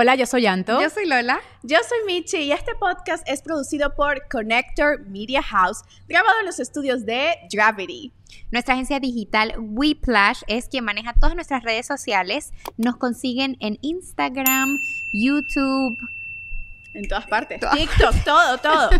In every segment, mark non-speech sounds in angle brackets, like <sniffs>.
Hola, yo soy Anto. Yo soy Lola. Yo soy Michi y este podcast es producido por Connector Media House, grabado en los estudios de Gravity. Nuestra agencia digital Whiplash es quien maneja todas nuestras redes sociales. Nos consiguen en Instagram, YouTube, En todas partes. Todas TikTok, todo, todo.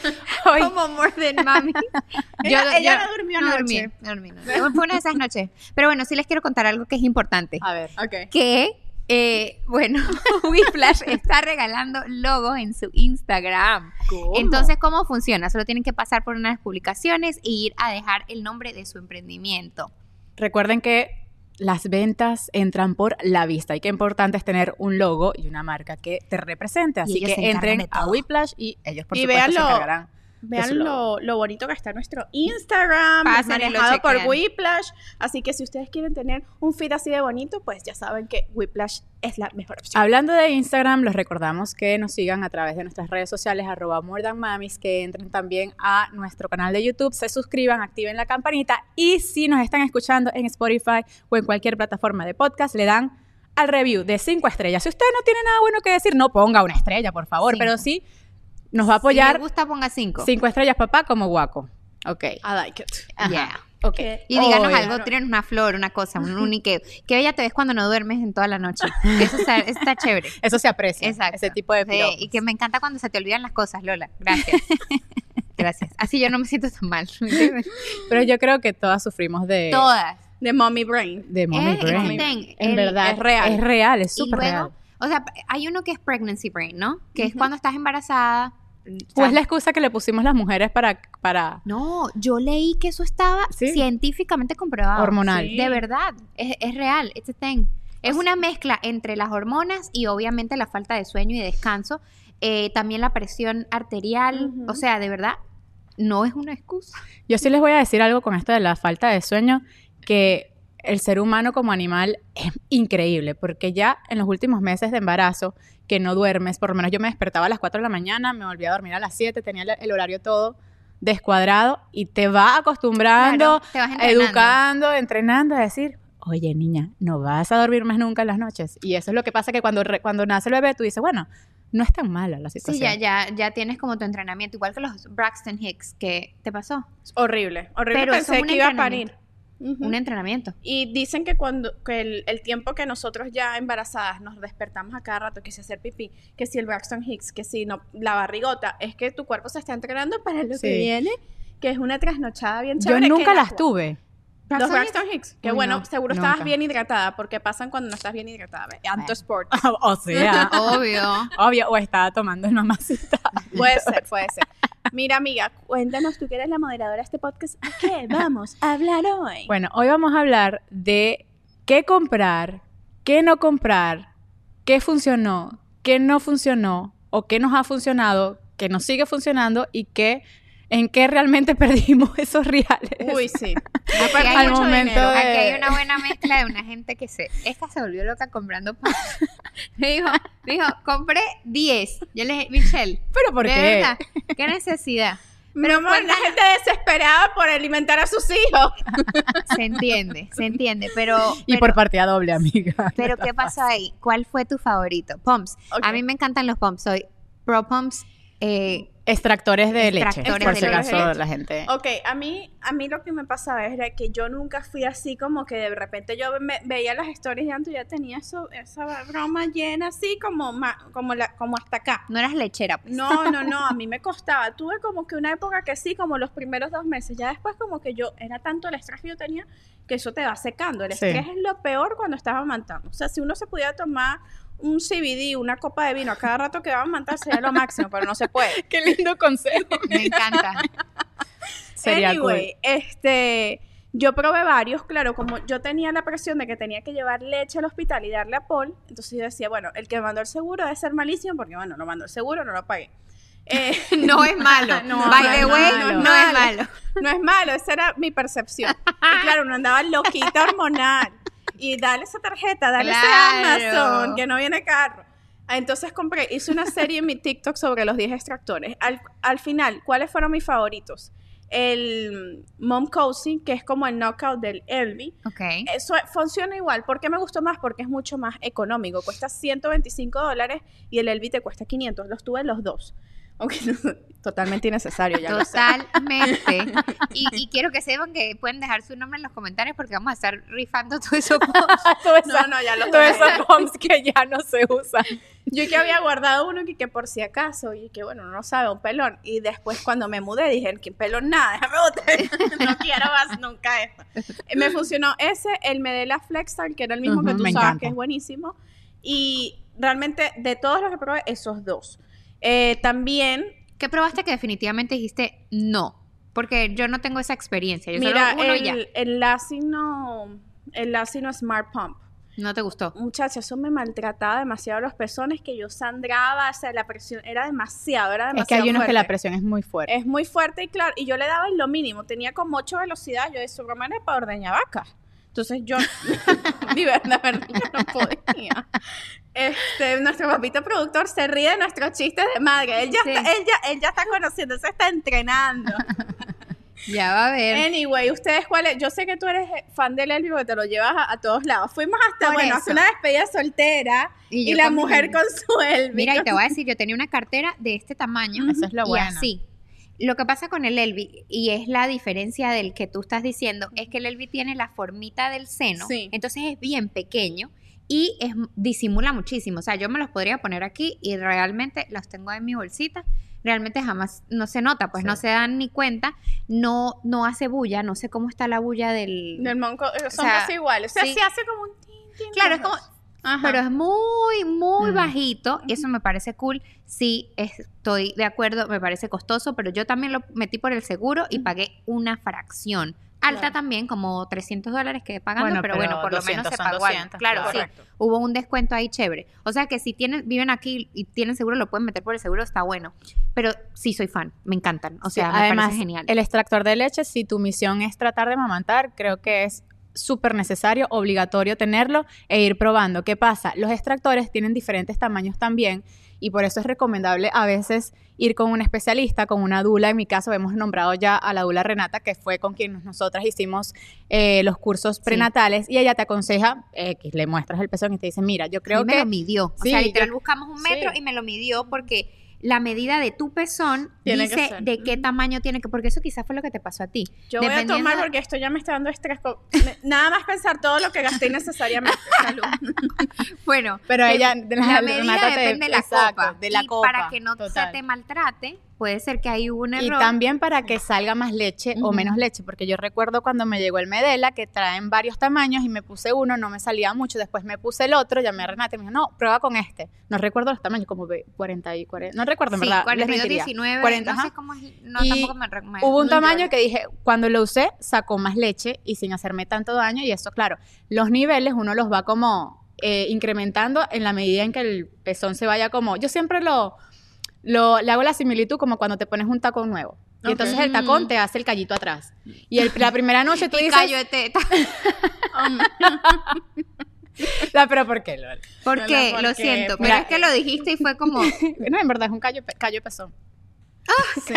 <laughs> Hoy- como More Than Mami. <laughs> Ella- ella no durmió no anoche. dormí, no dormí, no. Fue una de esas noches. Pero bueno, sí les quiero contar algo que es importante. A ver. Ok. que, eh, bueno, <laughs> Whiplash está regalando logos en su Instagram. Entonces, ¿cómo funciona? Solo tienen que pasar por unas publicaciones e ir a dejar el nombre de su emprendimiento. Recuerden que las ventas entran por la vista y qué importante es tener un logo y una marca que te represente. Así que entren a. Whiplash y ellos por Y supuesto se encargarán. Vean lo, lo bonito que está nuestro Instagram, Pasen manejado por. Whiplash. Así que si ustedes quieren tener un feed así de bonito, pues ya saben que Whiplash es la mejor opción. Hablando de Instagram, los recordamos que nos sigan a través de nuestras redes sociales, arroba more than mamis, que entren también a nuestro canal de YouTube, se suscriban, activen la campanita y si nos están escuchando en Spotify o en cualquier plataforma de podcast, le dan al review de cinco estrellas. Si usted no tiene nada bueno que decir, no ponga una estrella, por favor, Cinco. pero sí nos va a Si apoyar les gusta, ponga cinco. cinco estrellas, papá, como guaco. Ok. I like it. Ajá. Yeah. Ok. Que- Y díganos Oye. algo, tírenos una flor, una cosa, un <laughs> unique. Qué bella te ves cuando no duermes en toda la noche. Eso está, está chévere. <laughs> Eso se aprecia. Exacto. Ese tipo de Sí, y que me encanta cuando se te olvidan las cosas, Lola. Gracias. <laughs> Gracias. Así yo no me siento tan mal. Pero yo creo que todas sufrimos de, Todas. De Mommy Brain. de mommy Eh, brain. entienden, En el- verdad. es real. Es real, es Y súper luego, real. o sea, hay uno que es pregnancy brain, ¿no? Que es cuando estás embarazada. Pues la excusa que le pusimos las mujeres para, para No, yo leí que eso estaba Sí. científicamente comprobado. hormonal. Sí. De verdad, es, es real, it's a thing. Es una mezcla entre las hormonas y obviamente la falta de sueño y descanso. Eh, también la presión arterial. Ujú. O sea, de verdad, no es una excusa. Yo sí les voy a decir algo con esto de la falta de sueño, que el ser humano como animal es increíble, porque ya en los últimos meses de embarazo, que no duermes, por lo menos yo me despertaba a las 4 de la mañana, me volvía a dormir a las 7, tenía el, el horario todo descuadrado y te va acostumbrando, Claro, te vas entrenando. educando, entrenando a decir, oye niña, no vas a dormir más nunca en las noches. Y eso es lo que pasa que cuando, re- cuando nace el bebé tú dices, bueno, no es tan mala la Sí, situación. ya, ya, ya tienes como tu entrenamiento, igual que los Braxton Hicks, que te pasó. Horrible. Horrible. Pero Pensé que iba a parir. Ujú. Un entrenamiento. Y dicen que cuando que el, el tiempo que nosotros ya embarazadas nos despertamos a cada rato, que si hacer pipí, que si el Braxton Hicks, que si no, la barrigota, es que tu cuerpo se está entrenando para lo Sí. que viene, que es una trasnochada bien Yo chévere. nunca que las la- tuve. Los Braxton Hicks, que Uy, bueno, no, seguro nunca. estabas bien hidratada, porque pasan cuando no estás bien hidratada. Ve, Anto Sport. <laughs> o sea, <laughs> Obvio. obvio, o estaba tomando el mamacita. Puede ser, puede ser. Mira, amiga, cuéntanos, tú que eres la moderadora de este podcast, ¿a qué <laughs> vamos a hablar hoy? Bueno, hoy vamos a hablar de qué comprar, qué no comprar, qué funcionó, qué no funcionó, o qué nos ha funcionado, qué nos sigue funcionando y qué, en qué realmente <laughs> perdimos esos reales. Uy, sí. <laughs> Aquí hay, Al mucho momento de- aquí hay una buena mezcla de una gente que se... Esta se volvió loca comprando pan. <laughs> Me dijo, me dijo, compré 10. Yo le dije, Michelle, ¿Pero por de qué? verdad, ¿qué necesidad? Mi amor, la gente desesperada por alimentar a sus hijos. Se entiende, se entiende, pero... Y pero- por partida doble, amiga. Pero ¿qué pasó ahí? ¿Cuál fue tu favorito? Pumps. A mí me encantan los pumps. Soy pro pumps. Eh, Extractores de Extractores leche, por si acaso la gente... Ok, a mí, a mí lo que me pasaba era que yo nunca fui así como que de repente yo me- veía las stories de Anto y ya tenía eso, esa broma llena así como, ma- como, la, como hasta acá. no eras lechera, pues. No, no, no, a mí me costaba. Tuve como que una época que sí, como los primeros dos meses. Ya después como que yo, era tanto el estrés que yo tenía que eso te va secando. El Sí. estrés es lo peor cuando estás amamantando. O sea, si uno se pudiera tomar un CBD, una copa de vino a cada rato que va a amamantar sería lo máximo, pero no se puede. <laughs> Qué lindo consejo. <laughs> Me encanta. Sería anyway, este, yo probé varios, claro, como yo tenía la presión de que tenía que llevar leche al hospital y darle a Paul, entonces yo decía, bueno, el que mandó el seguro debe ser malísimo porque, bueno, lo mandó el seguro, no lo pagué. <laughs> Eh, No es malo. No, By no the es way, malo. no es malo. no es malo, esa era mi percepción. Y claro, uno andaba loquita hormonal. Y dale esa tarjeta, dale Claro. ese Amazon, que no viene carro. Ah, Entonces compré, hice una serie en mi TikTok sobre los 10 extractores. Al, al final, ¿cuáles fueron mis favoritos? El Mom Cozy, que es como el knockout del Elvi. Ok. Eso funciona igual. ¿Por qué me gustó más? Porque es mucho más económico. Cuesta 125 dólares y el Elvi te cuesta 500. Los tuve los dos. Aunque <laughs> no- totalmente innecesario, ya lo sé. Totalmente. <laughs> Y, y quiero que sepan que pueden dejar su nombre en los comentarios porque vamos a estar rifando todo eso. <laughs> Todas No, no, ya lo todos esos bombs que ya no se usan. Yo que había guardado uno que, que por si acaso, y que bueno, uno no sabe, un pelón. Y después cuando me mudé dije, que pelón nada, déjame botar. no quiero más nunca esto. Me funcionó ese, el Medela Flexal, que era el mismo que Ujú, tú me sabes encanta. que es buenísimo. Y realmente de todos los que probé, esos dos. Eh, también, ¿Qué probaste que definitivamente dijiste no? Porque yo no tengo esa experiencia. Yo mira, solo uno y ya. el, el Lacino, el Lacino Smart Pump. No te gustó. Muchacha, eso me maltrataba demasiado los pezones, que yo sangraba, o sea, la presión era demasiado, era demasiado Es que hay unos que la presión es muy fuerte. Es muy fuerte y claro, y yo le daba en lo mínimo, tenía como ocho velocidades, yo de su broma era para ordeñar vacas. Entonces yo, de verdad, yo no podía. Este, nuestro papito productor se ríe de nuestros chistes de madre. Él ya, Sí. está, él ya, él ya está conociendo, se está entrenando. <laughs> Ya va a ver. Anyway, ¿ustedes cuáles? Yo sé que tú eres fan del Elvi porque te lo llevas a, a todos lados. Fuimos hasta, Por bueno, hasta una despedida soltera y, la mi- mujer con su Elvi. Mira, y te voy a <laughs> decir, yo tenía una cartera de este tamaño. Eso es lo y bueno. así. Lo que pasa con el Elvi, y es la diferencia del que tú estás diciendo, es que el Elvi tiene la formita del seno, Sí. entonces es bien pequeño y es, disimula muchísimo. O sea, yo me los podría poner aquí y realmente los tengo en mi bolsita. Realmente jamás no se nota, pues no se dan ni cuenta, no, no hace bulla, no sé cómo está la bulla del... Del monco, eh, son sea, casi iguales. O sea, sí. se hace como un tin, tin, Claro, es como, Ajá. pero es muy, muy Mm. bajito. y Eso me parece cool. Sí, estoy de acuerdo, me parece costoso, pero yo también lo metí por el seguro y pagué una fracción. Alta Claro. también, como 300 dólares que pagando, Bueno, pero, pero bueno, por lo menos 200 se pagó. algo. 200, claro, sí. correcto. Hubo un descuento ahí chévere. O sea que si tienen, viven aquí y tienen seguro, lo pueden meter por el seguro, está bueno. Pero sí soy fan, me encantan. O Sí, sea, me además, parece genial. el extractor de leche, si tu misión es tratar de amamantar, creo que es súper necesario, obligatorio tenerlo e ir probando. ¿Qué pasa? Los extractores tienen diferentes tamaños también y por eso es recomendable a veces ir con un especialista, con una dula. En mi caso hemos nombrado ya a la dula Renata, que fue con quien nosotras hicimos eh, los cursos prenatales y ella te aconseja, eh, que le muestras el pezón y te dice, mira, yo creo mí me que... lo midió. O sea, literal yo- buscamos un metro y me lo midió porque la medida de tu pezón Tiene dice de qué tamaño tiene que, porque eso quizás fue lo que te pasó a ti. Yo voy a tomar porque esto ya me está dando estrés. Nada más pensar todo lo que gasté innecesariamente. Salud. <laughs> Bueno, Pero ella, la medida depende de la exacto, copa. de la y copa, para que no se te maltrate, puede ser que hay un Y error. también para que salga más leche o menos leche, porque yo recuerdo cuando me llegó el Medela que traen varios tamaños y me puse uno, no me salía mucho, después me puse el otro, llamé a Renata y me dijo, no, prueba con este. No recuerdo los tamaños, como ve- 40 y 40, no recuerdo, en sí, verdad, les 42, mentiría. 19, 40, no sé ajá. cómo es, no, Y tampoco me, me- Hubo un tamaño que dije, cuando lo usé, sacó más leche y sin hacerme tanto daño. Y eso, claro, los niveles uno los va como eh, incrementando en la medida en que el pezón se vaya como. Yo siempre lo, lo le hago la similitud como cuando te pones un tacón nuevo. Y Ok. entonces el tacón te hace el callito atrás. Y el- la primera noche <laughs> tú Y dices. callo de teta. <laughs> "Ah, pero ¿por qué? Lol?". ¿Por qué? ¿por Lo qué? siento. Pero Mira, es que lo dijiste y fue como. <laughs> No, en verdad es un callo, callo pezón. sí,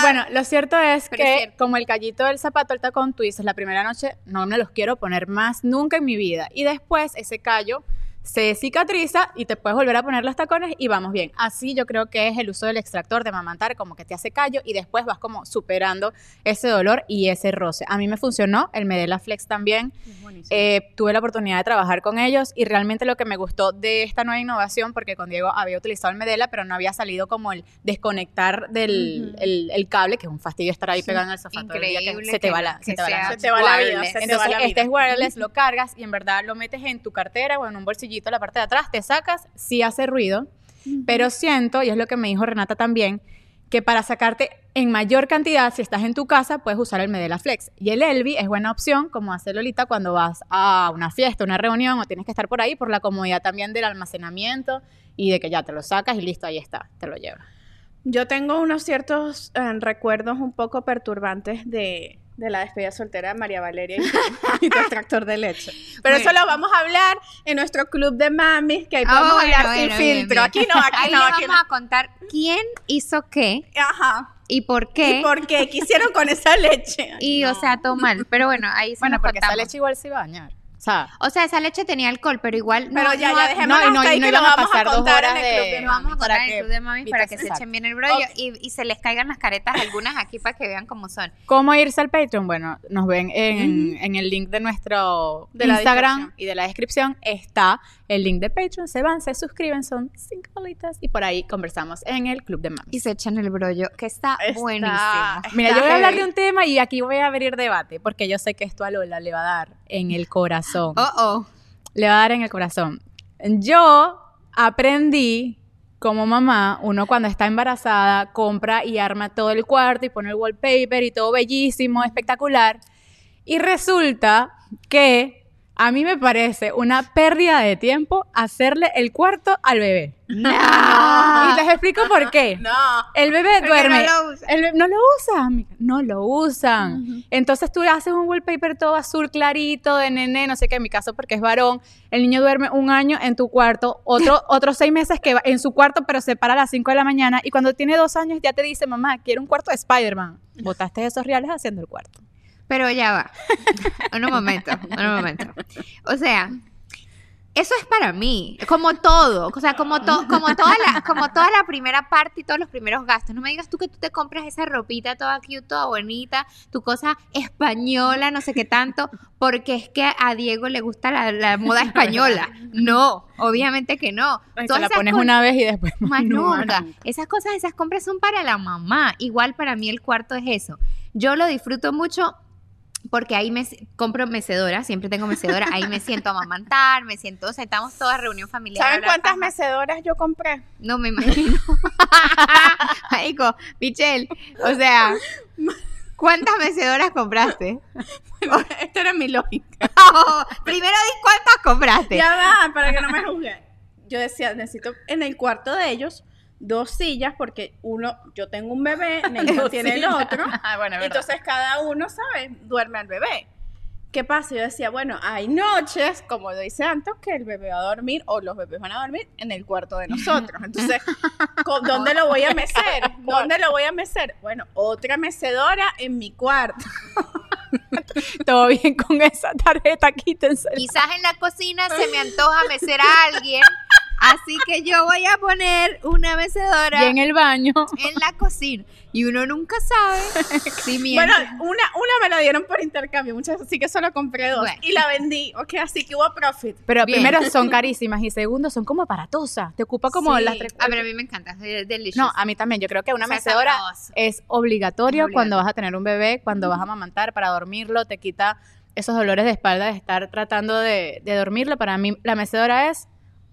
Bueno, lo cierto es Pero es que cierto. como el callito del zapato, el tacón, tú dices la primera noche, no me los quiero poner más nunca en mi vida. Y después ese callo se cicatriza y te puedes volver a poner los tacones y vamos bien. Así yo creo que es el uso del extractor de mamantar, como que te hace callo y después vas como superando ese dolor y ese roce. A mí me funcionó, el Medela Flex también. Eh, tuve la oportunidad de trabajar con ellos y realmente lo que me gustó de esta nueva innovación, porque con Diego había utilizado el Medela, pero no había salido como el desconectar del el, el cable, que es un fastidio estar ahí pegado en el sofá todo el día, que se te va la, se te va la vida, Entonces, este es wireless, lo cargas y en verdad lo metes en tu cartera o en un bolsillito la parte de atrás, te sacas, sí hace ruido, pero siento, y es lo que me dijo Renata también, que para sacarte en mayor cantidad, si estás en tu casa, puedes usar el Medela Flex. Y el Elvi es buena opción, como hace Lolita, cuando vas a una fiesta, una reunión o tienes que estar por ahí, por la comodidad también del almacenamiento y de que ya te lo sacas y listo, ahí está, te lo llevas. Yo tengo unos ciertos eh, recuerdos un poco perturbantes de, de la despedida soltera de María Valeria y, y de leche. Pero eso lo vamos a hablar en nuestro club de mamis, que ahí Ah, podemos bueno, hablar sin bueno, filtro. Aquí no, aquí Ahí no, aquí vamos no. a contar quién hizo qué Ajá. y por qué. ¿Y por qué? ¿Qué hicieron con esa leche? Y, o sea, todo mal. Pero bueno, ahí se Bueno, nos porque esa contamos. leche igual se iba a bañar. O sea, O sea, esa leche tenía alcohol, pero igual. Pero no, ya, no, ya, no, dejémoslo no, y no- hasta ahí y no que lo iban a vamos a pasar dos contar en horas el club de- de vamos a contar en el club de mami para que se Exacto. echen bien el brollo y, y se les caigan las caretas algunas aquí para que vean cómo son. ¿Cómo irse al Patreon? Bueno, nos ven en, en el link de nuestro De Instagram y de la descripción está el link de Patreon. Se van, se suscriben, son cinco bolitas y por ahí conversamos en el Club de Mamis. Y se echan el brollo, que está, Está- buenísimo. Mira, yo voy a hablar de un tema y aquí voy a abrir debate porque yo sé que esto a Lola le va a dar en el corazón. Oh, oh. Le va a dar en el corazón. Yo aprendí como mamá, uno cuando está embarazada compra y arma todo el cuarto y pone el wallpaper y todo bellísimo, espectacular. Y resulta que a mí me parece una pérdida de tiempo hacerle el cuarto al bebé. Y les explico por qué. <laughs> No. El bebé Porque duerme. no lo usa. El bebé- no lo usan, amiga, no lo usan. Entonces tú haces un wallpaper todo azul clarito de nene, no sé qué, en mi caso porque es varón. El niño duerme un año en tu cuarto, otro, <laughs> otros seis meses que va en su cuarto, pero se para a las 5 de la mañana. Y cuando tiene dos años ya te dice, mamá, quiero un cuarto de Spider-Man. <laughs> Botaste esos reales haciendo el cuarto. Pero ya va. <laughs> un momento, un momento. O sea, eso es para mí, como todo, o sea, como, to- como, toda la, como toda la primera parte y todos los primeros gastos. No me digas tú que tú te compras esa ropita toda cute, toda bonita, tu cosa española, no sé qué tanto, porque es que a Diego le gusta la, la moda española. No, obviamente que no. Te Todas la pones una vez y después más nunca. Esas cosas, esas compras son para la mamá. Igual para mí el cuarto es eso. Yo lo disfruto mucho porque ahí me compro mecedora, siempre tengo mecedora, ahí me siento a amamantar, me siento, o sea, estamos toda reunión familiar. ¿Saben cuántas mecedoras yo compré? No me imagino. <laughs> Marico, Michelle, o sea, ¿cuántas mecedoras compraste? Esta era mi lógica. <laughs> Primero di cuántas compraste. Ya va, para que no me juzguen. Yo decía, necesito en el cuarto de ellos dos sillas porque uno, yo tengo un bebé, <laughs> Neito tiene el otro. <laughs> Ah, bueno. Entonces cada uno, ¿sabes? Duerme al bebé. ¿Qué pasa? Yo decía, bueno, hay noches, como lo dice Anto, que el bebé va a dormir o los bebés van a dormir en el cuarto de nosotros. Entonces, <laughs> ¿con- ¿dónde lo voy a mecer? ¿Dónde lo voy a mecer? Bueno, otra mecedora en mi cuarto. Todo bien con esa tarjeta, quítense. Quizás en la cocina se me antoja mecer a alguien, así que yo voy a poner una mecedora Y en el baño. en la cocina. Y uno nunca sabe <laughs> si miente. Bueno, una, una me la dieron por intercambio, muchas, así que solo compré dos. Bueno. Y la vendí, ok, así que hubo profit. Pero Bien. primero son carísimas y segundo son como aparatosas. Te ocupa como Sí. las tres. Ah, pero a mí me encanta, es delicious. No, a mí también. Yo creo que una O sea, mecedora sabroso. es obligatorio, Es cuando vas a tener un bebé, cuando vas a amamantar, para dormirlo, te quita esos dolores de espalda de estar tratando de, de dormirlo. Para mí, la mecedora es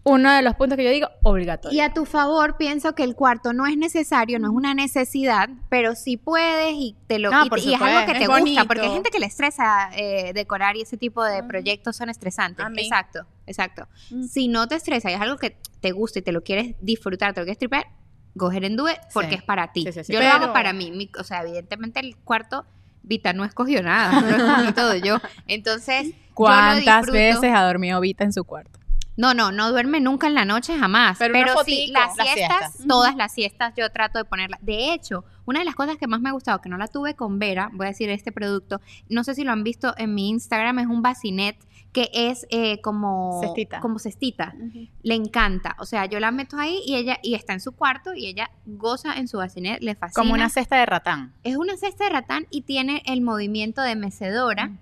uno de los puntos que yo digo obligatorio. Y a tu favor, pienso que el cuarto no es necesario, no es una necesidad, pero si puedes y te lo No, y, es algo que te gusta, porque hay gente que le estresa eh, decorar y ese tipo de proyectos son estresantes. A mí. Exacto, exacto. Mm. Si no te estresa y es algo que te gusta y te lo quieres disfrutar, te lo quieres tripear, go ahead and do it porque Sí. es para ti. Sí, sí, sí. Yo lo hago para mí, mi- o sea, evidentemente el cuarto Vita no escogió nada, no escogí todo yo. Entonces, yo lo ¿Cuántas veces ha dormido Vita en su cuarto? No, no, no duerme nunca en la noche, jamás. Pero sí, las Las siestas, siestas. todas las siestas yo trato de ponerlas. De hecho, una de las cosas que más me ha gustado, que no la tuve con Vera, voy a decir este producto, no sé si lo han visto en mi Instagram, es un bacinet que es eh, como Cestita. como cestita. Le encanta. O sea, yo la meto ahí y ella y está en su cuarto y ella goza en su bacinet, le fascina. Como una cesta de ratán. Es una cesta de ratán y tiene el movimiento de mecedora.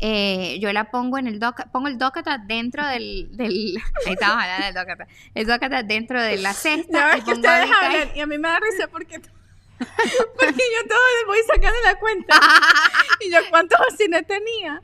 Eh, yo la pongo en el doca, pongo el docata dentro del, del <laughs> ahí estamos hablando del docata, el docata dentro de la cesta. Y que ustedes hablan a mí me da risa porque, <laughs> porque yo todo voy sacando la cuenta. <laughs> y yo, ¿cuántos cines tenía?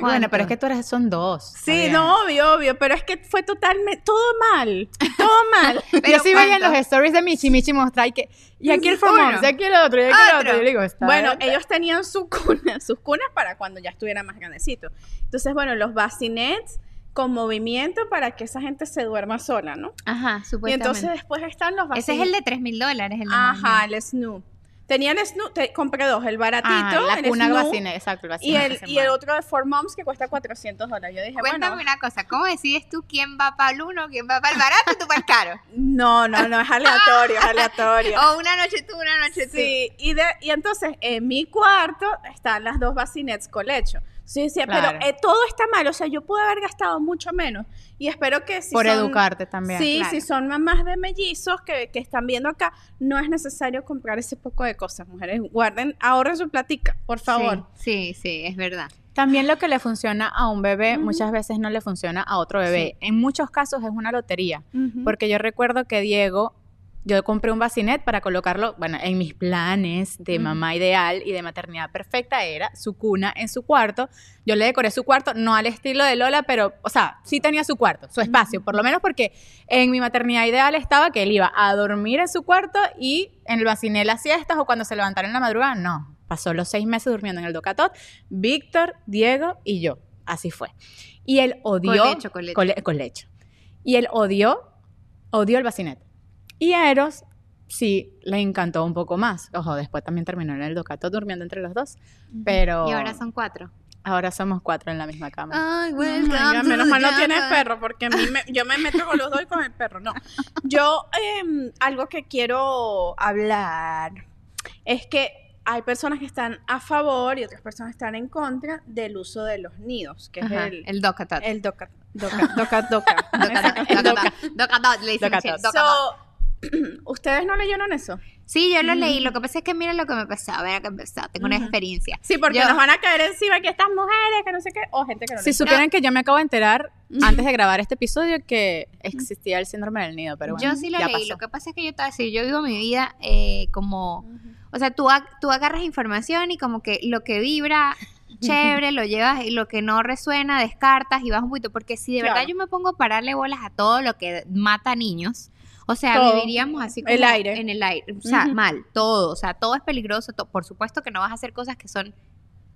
Bueno, pero es que tú eres, son dos. Sí, no, obvio, obvio, pero es que fue totalmente, todo mal, todo <laughs> mal. Yo Pero sí veía los stories de Michi, Michi mostrar y que, y aquí el moms, y aquí el otro, y aquí el otro. Yo digo, está Bueno, bien. ellos tenían su cuna, sus cunas para cuando ya estuviera más grandecito. Entonces, bueno, los bacinets con movimiento para que esa gente se duerma sola, ¿no? Ajá, Y supuestamente. entonces después están los Ese es el de 3 mil dólares, el de Ajá, el Snoop. Tenía el Snoop, te- compré dos, el baratito, Ah, la el cuna Snoop, vacina, exacto, el y el, y el otro de Four Moms que cuesta 400 dólares. Yo dije, Cuéntame bueno, una cosa, ¿cómo decides tú quién va para el uno, quién va para el barato y tú para el caro? no, no, no, es aleatorio, es aleatorio. <laughs> O una noche tú, una noche tú. Sí, y, de, y entonces en mi cuarto están las dos bacinets colecho. Sí, sí, Claro. pero eh, todo está mal, o sea, yo pude haber gastado mucho menos y espero que si Por son- educarte también. Sí, claro. si son mamás de mellizos que, que están viendo acá, no es necesario comprar ese poco de cosas, mujeres. Guarden, ahorren su platica, por favor. Sí, sí, sí, es verdad. También lo que le funciona a un bebé muchas veces no le funciona a otro bebé. En muchos casos es una lotería. Porque yo recuerdo que Diego, yo compré un bacinet para colocarlo, bueno, en mis planes de mamá ideal y de maternidad perfecta era su cuna en su cuarto. Yo le decoré su cuarto, no al estilo de Lola, pero, o sea, sí tenía su cuarto, su espacio, por lo menos porque en mi maternidad ideal estaba que él iba a dormir en su cuarto y en el bacinet las siestas o cuando se levantara en la madrugada, no. Pasó los seis meses durmiendo en el Docatot, Víctor, Diego y yo. Así fue. Y él odió. Colecho. Cole- colecho. Y él odió, odió el bacinet. Y a Eros sí le encantó un poco más. Ojo, después también terminó en el Docatot durmiendo entre los dos. Pero Y ahora son cuatro. ahora somos cuatro en la misma cama. Ay, ya, menos mal no tienes perro, porque a mí me- yo me meto con los dos y con el perro. No. Yo, em, algo que quiero hablar es que hay personas que están a favor y otras personas están en contra del uso de los nidos, que Ajá, es el, el el doca, doca, doca, doca. Doca. Docatot. So, <clears throat> ¿Ustedes no leyeron eso? Sí, yo lo leí. Lo que pasa es que mira lo que me pasó. A ver qué empezó. Tengo una experiencia. Sí, porque Yo- nos van a caer encima que estas mujeres, que no sé qué, o gente que no Si supieran que yo me acabo de enterar antes de grabar este episodio que existía el síndrome del nido, pero bueno, yo sí lo ya leí. pasó. Lo que pasa es que yo te voy a decir, yo vivo mi vida eh, como... O sea, tú, ag- tú agarras información y como que lo que vibra <laughs> chévere lo llevas y lo que no resuena descartas y vas un poquito. Porque si de verdad yo me pongo a pararle bolas a todo lo que mata niños, o sea, Todo. viviríamos así como El aire. en el aire. O sea, mal, todo. O sea, todo es peligroso. to- por supuesto que no vas a hacer cosas que son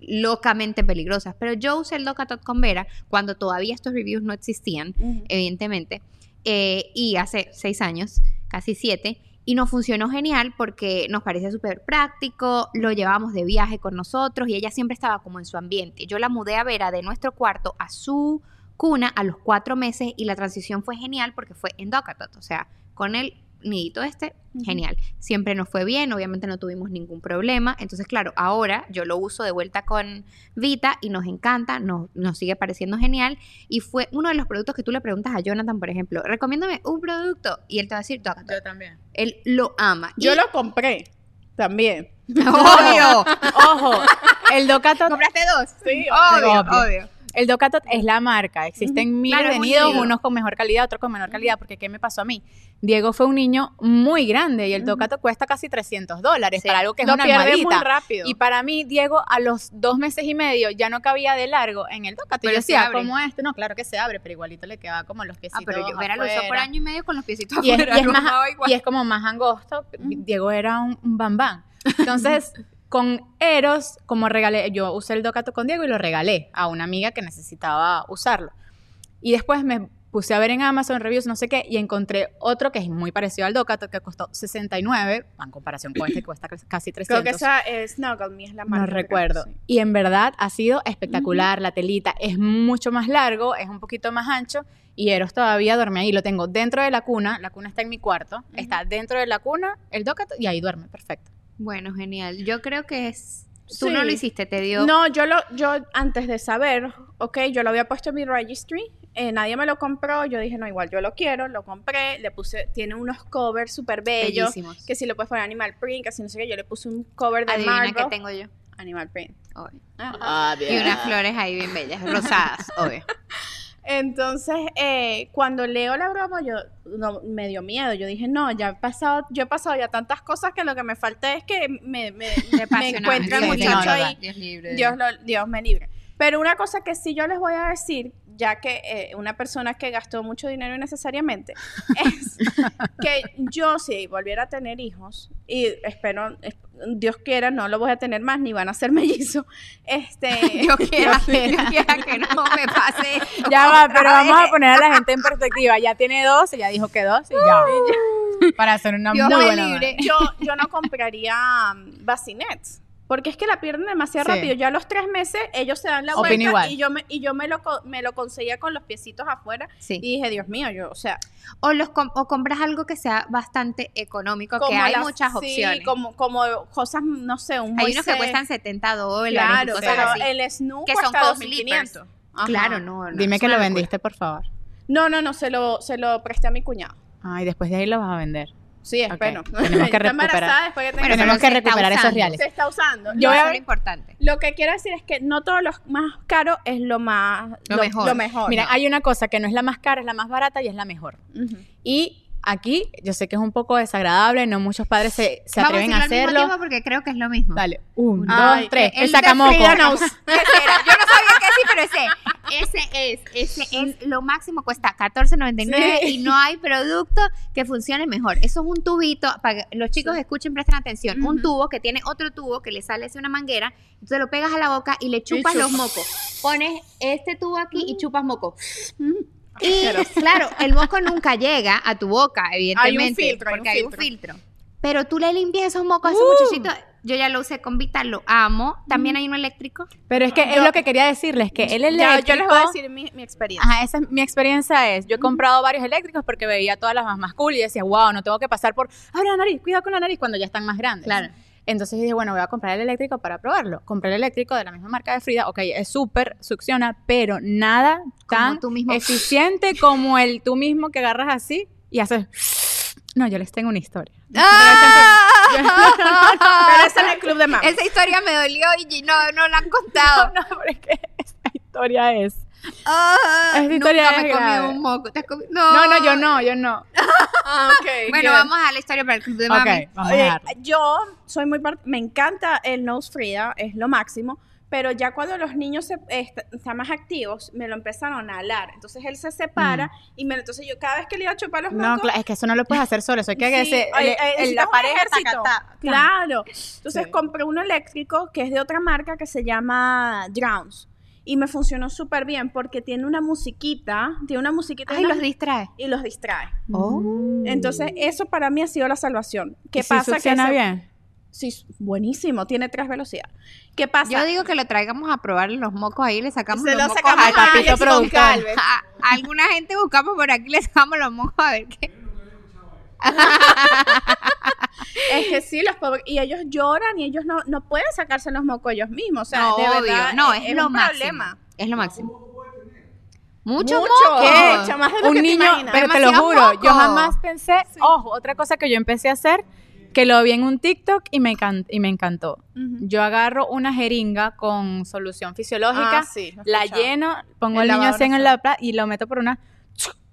locamente peligrosas. Pero yo usé el Docatot con Vera cuando todavía estos reviews no existían evidentemente, eh, y hace seis años, casi siete, y nos funcionó genial porque nos parecía súper práctico, lo llevábamos de viaje con nosotros y ella siempre estaba como en su ambiente. Yo la mudé a Vera de nuestro cuarto a su cuna a los cuatro meses y la transición fue genial porque fue en Docatot, o sea, con el nidito este, genial. Siempre nos fue bien, obviamente no tuvimos ningún problema. Entonces, claro, ahora yo lo uso de vuelta con Vita y nos encanta, nos, nos sigue pareciendo genial. Y fue uno de los productos que tú le preguntas a Jonathan, por ejemplo, recomiéndame un producto y él te va a decir, Docatot. Yo también. Él lo ama. Yo Y- lo compré también. <laughs> Obvio. Ojo, el Docatot, ¿Compraste dos? Sí, Obvio, obvio. obvio. El Docatot es la marca. Existen miles Claro, de nidos, unos con mejor calidad, otros con menor calidad, porque ¿qué me pasó a mí? Diego fue un niño muy grande y el. Docatot cuesta casi 300 dólares Sí. para algo que es lo una pierde muy rápido. Y para mí, Diego, a los dos meses y medio ya no cabía de largo en el Docatot. Pero yo decía, abre. ¿cómo esto? No, claro que se abre, pero igualito le quedaba como los Ah, piecitos pero yo Vera lo usó por año y medio con los piecitos y es, afuera, y es más, igual. y es como más angosto. Diego era un, un bambán. Entonces, <laughs> con Eros, como regalé, yo usé el Docato con Diego y lo regalé a una amiga que necesitaba usarlo. Y después me puse a ver en Amazon reviews, no sé qué, y encontré otro que es muy parecido al Docato, que costó 69, en comparación con este que cuesta casi 300. Creo que esa es Snuggle Me, es la marca. No creo, recuerdo. sí. Y en verdad ha sido espectacular. La telita es mucho más largo, es un poquito más ancho. Y Eros todavía duerme ahí. Lo tengo dentro de la cuna. La cuna está en mi cuarto. Está dentro de la cuna, el docato, y ahí duerme. Perfecto. Bueno, genial. Yo creo que es... Tú Sí. no lo hiciste, te dio... No, yo lo, yo antes de saber, ok, yo lo había puesto en mi registry, eh, nadie me lo compró, yo dije, no, igual yo lo quiero, lo compré, le puse, tiene unos covers súper bellos, Bellísimos. que si lo puedes poner Animal Print, que si no sé qué, yo le puse un cover de Adivina Marvel, qué tengo yo. Animal Print. Obvio. Ajá. Y unas flores ahí bien bellas, rosadas, obvio. <laughs> Entonces, eh, cuando leo la broma, yo no, me dio miedo. Yo dije, no, ya he pasado, yo he pasado ya tantas cosas que lo que me falta es que me, me, <laughs> me encuentre el muchacho ahí. Dios libre. Dios, lo- Dios me libre. Pero una cosa que sí yo les voy a decir, ya que eh, una persona que gastó mucho dinero innecesariamente, <laughs> es que yo si volviera a tener hijos, y espero, es- Dios quiera, no lo voy a tener más, ni van a ser mellizos. Este, <laughs> Yo quiera, yo quiera que no me pase. <laughs> Ya va, pero vamos a poner a la gente en perspectiva. Ya tiene dos, ella dijo que dos y ya. Para hacer una Dios muy buena libre. yo, yo no compraría um, bacinets. Porque es que la pierden demasiado Sí. rápido. Ya a los tres meses ellos se dan la Opino vuelta igual. y yo me, y yo me lo, co- me lo conseguía con los piecitos afuera. Sí. Y dije, Dios mío, yo, o sea, O, los com- o compras algo que sea bastante económico, que hay las- muchas sí, opciones. como, como cosas, no sé, un hay unos que cuestan 70 dólares Claro, y cosas pero así. el Snoop Que son cuesta co-sleepers. 2.500. Ajá. Claro, no, no, Dime que lo vendiste, por favor. No, no, no, se lo, se lo presté a mi cuñado. Ay, después de ahí lo vas a vender. Sí, espero. Ok, tenemos que <laughs> Está embarazada recuperar. después que tenga- Bueno, Tenemos pero que recuperar esos reales. se está usando. Yo Yo voy a Eso es ver- lo importante. Lo que quiero decir es que no todos los más caros es lo más Lo mejor. Lo mejor. Mira, hay una cosa que no es la más cara, es la más barata y es la mejor. Y aquí, yo sé que es un poco desagradable, no muchos padres se, se atreven a a decirlo al mismo hacerlo. tiempo porque creo que es lo mismo. Dale, un, Ay, dos, tres. el El de sacamoco. Yo no sabía que sí, pero ese, ese es, ese <laughs> es lo máximo, cuesta 14.99 Sí. y no hay producto que funcione mejor. Eso es un tubito, para que los chicos escuchen, presten atención, un tubo que tiene otro tubo que le sale hacia una manguera, entonces lo pegas a la boca y le chupas los mocos. Pones este tubo aquí y chupas moco. Mm. Y claro, el moco nunca llega a tu boca, evidentemente, filtro, hay un porque hay un filtro. filtro. Pero tú le limpias esos mocos a ese Uh. muchachito. Yo ya lo usé con Vital, lo amo. También hay uno eléctrico. Pero es que es Yo- lo que quería decirles, que el Ya, eléctrico... yo les voy a decir mi, mi experiencia. Ajá, esa es mi experiencia es, yo he comprado varios eléctricos porque veía todas las más, más cool y decía, wow, no tengo que pasar por, abre la nariz, cuidado con la nariz cuando ya están más grandes. Claro. Entonces dije, bueno, voy a comprar el eléctrico para probarlo. Compré el eléctrico de la misma marca de Frida, ok, es súper, succiona, pero nada tan tú mismo. eficiente como el tú mismo que agarras así y haces... <sniffs> No, yo les tengo una historia. <laughs> Pero es en el club de mamá. Esa historia me dolió y no, no la han contado. <laughs> No, pero es que esta historia es... Ah, Esta historia nunca me es comí grave. un moco. ¿Te has comido? No. No, no, yo no, yo no. Ah, ok, <laughs> Bueno, good. vamos a la historia para el club de mami. Ok, vamos Oye, a yo soy muy part- me encanta el nose Frida, es lo máximo, pero ya cuando los niños se, est- están más activos, me lo empezaron a alar. Entonces él se separa y me, entonces yo cada vez que le iba a chupar los Mm. No, mocos, claro, es que eso no lo puedes hacer solo, eso hay que Sí, ese- oye, el- eh, el- necesitas la pareja ejército. tacatá. Claro. Entonces Sí. compré uno eléctrico que es de otra marca que se llama Drowns. Y me funcionó súper bien porque tiene una musiquita, tiene una musiquita y Ay, una- los distrae. y los distrae. Oh. Entonces, eso para mí ha sido la salvación. ¿Qué ¿Y si pasa? que ese- bien? Sí, buenísimo, tiene tres velocidades. ¿Qué pasa? Yo digo que lo traigamos a probar los mocos ahí, le sacamos Se los lo mocos sacamos al a papito Alex productor. <laughs> A alguna gente buscamos por aquí, le sacamos los mocos a ver qué. <laughs> <laughs> Es que sí, los pobres, y ellos lloran y ellos no, no pueden sacarse los mocos ellos mismos. O sea, no, de obvio. verdad, no, es, es, lo un máximo. problema. Es lo máximo. Mucho, Mucho, más de lo un que niño, pero te lo juro, yo jamás pensé, ojo, otra cosa que yo empecé a hacer, que lo vi en un TikTok y me, encan- y me encantó. Yo agarro una jeringa con solución fisiológica, Ah, sí, la lleno, pongo El el, niño así en la plata y lo meto por una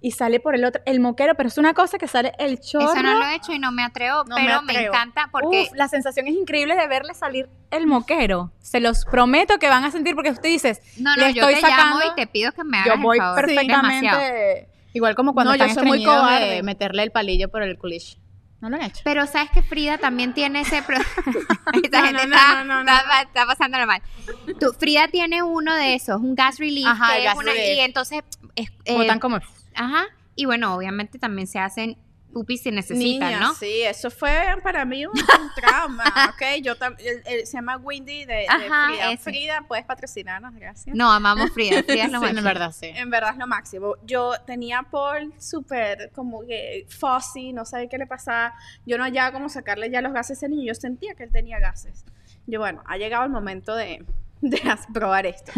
y sale por el otro, el moquero, pero es una cosa que sale el chorro. Eso no lo he hecho y no me atrevo, No me pero me, atrevo. encanta porque Uf, la sensación es increíble de verle salir el moquero. Se los prometo que van a sentir porque usted dices, no, no, le yo estoy te llamo sacando- y te pido que me hagas yo el voy favor. perfectamente. Demasiado. Igual como cuando No, yo soy muy estreñidos de cobarde. meterle el palillo por el culish. ¿No lo han hecho? Pero sabes que Frida también tiene ese. pro- <laughs> Esta No, gente no, no, está, no, no, está- está pasándolo mal. Tú, Frida tiene uno de esos, un gas relief. Ajá, que el es gas una- relief. Y entonces. es- eh, Botan como... ajá. Y bueno, obviamente también se hacen pupis si necesitan, Niña, ¿no? Sí, eso fue para mí un, un trauma, <laughs> ¿ok? Yo el- el- se llama Windy de, de Ajá, Frida. ese. Frida, puedes patrocinarnos, gracias. No, amamos Frida. Frida es <laughs> lo Sí, máximo. en verdad, sí. En verdad es lo máximo. Yo tenía Paul súper como que fussy, no sabía qué le pasaba. Yo no hallaba cómo sacarle ya los gases a ese niño. Yo sentía que él tenía gases. Yo, bueno, ha llegado el momento de, <laughs> de probar esto.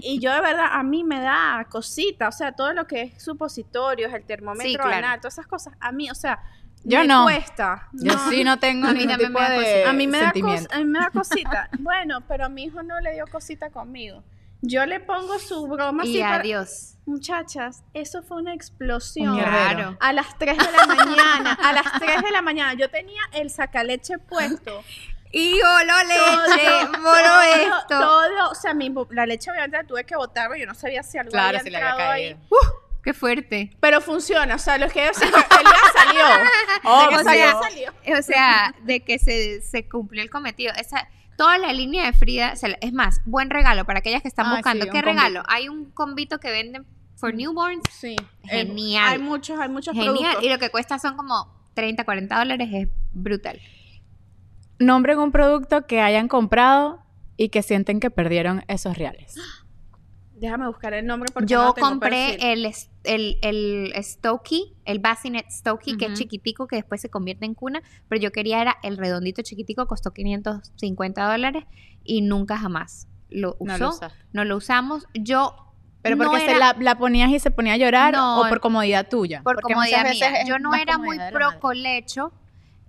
Y yo de verdad, a mí me da cosita, o sea, todo lo que es supositorios, el termómetro Sí, claro. anal, todas esas cosas, a mí, o sea, Yo me no. cuesta. Yo No. sí no tengo A <laughs> mí ningún tipo de cosita. A mí me da, a mí me da <laughs> cosita. bueno, pero a mi hijo no le dio cosita conmigo. Yo le pongo su broma así Y para- adiós. Muchachas, eso fue una explosión. Un. Claro. A las 3 de la mañana, a las 3 de la mañana, yo tenía el sacaleche puesto. <laughs> Y voló leche, todo, esto. todo, o sea, mi, la leche obviamente la tuve que botar, pero yo no sabía si algo Claro, había si había entrado ahí. caído. Qué fuerte. Pero funciona, o sea, los que ellos ya salió. <laughs> Oh, o sea, salió. O sea, de que se, se cumplió el cometido. Esa, toda la línea de Frida, es más, buen regalo para aquellas que están Ay, buscando. sí, ¿Qué regalo? Hay un combito que venden for newborns. Sí. Genial. Eh, hay muchos, hay muchos Genial. productos. Y lo que cuesta son como 30, 40 dólares. Es brutal. Nombren un producto que hayan comprado y que sienten que perdieron esos reales. Déjame buscar el nombre porque Yo no tengo compré perfil. el, el, el Stokey, el Bassinet Stokey, que es chiquitico, que después se convierte en cuna, pero yo quería era el redondito chiquitico, costó 550 dólares y nunca jamás lo usó. No lo no usamos. Yo Pero no porque se era- la, la ponías y se ponía a llorar No, o por comodidad tuya. por Porque comodidad mía. Yo no era muy pro madre. colecho,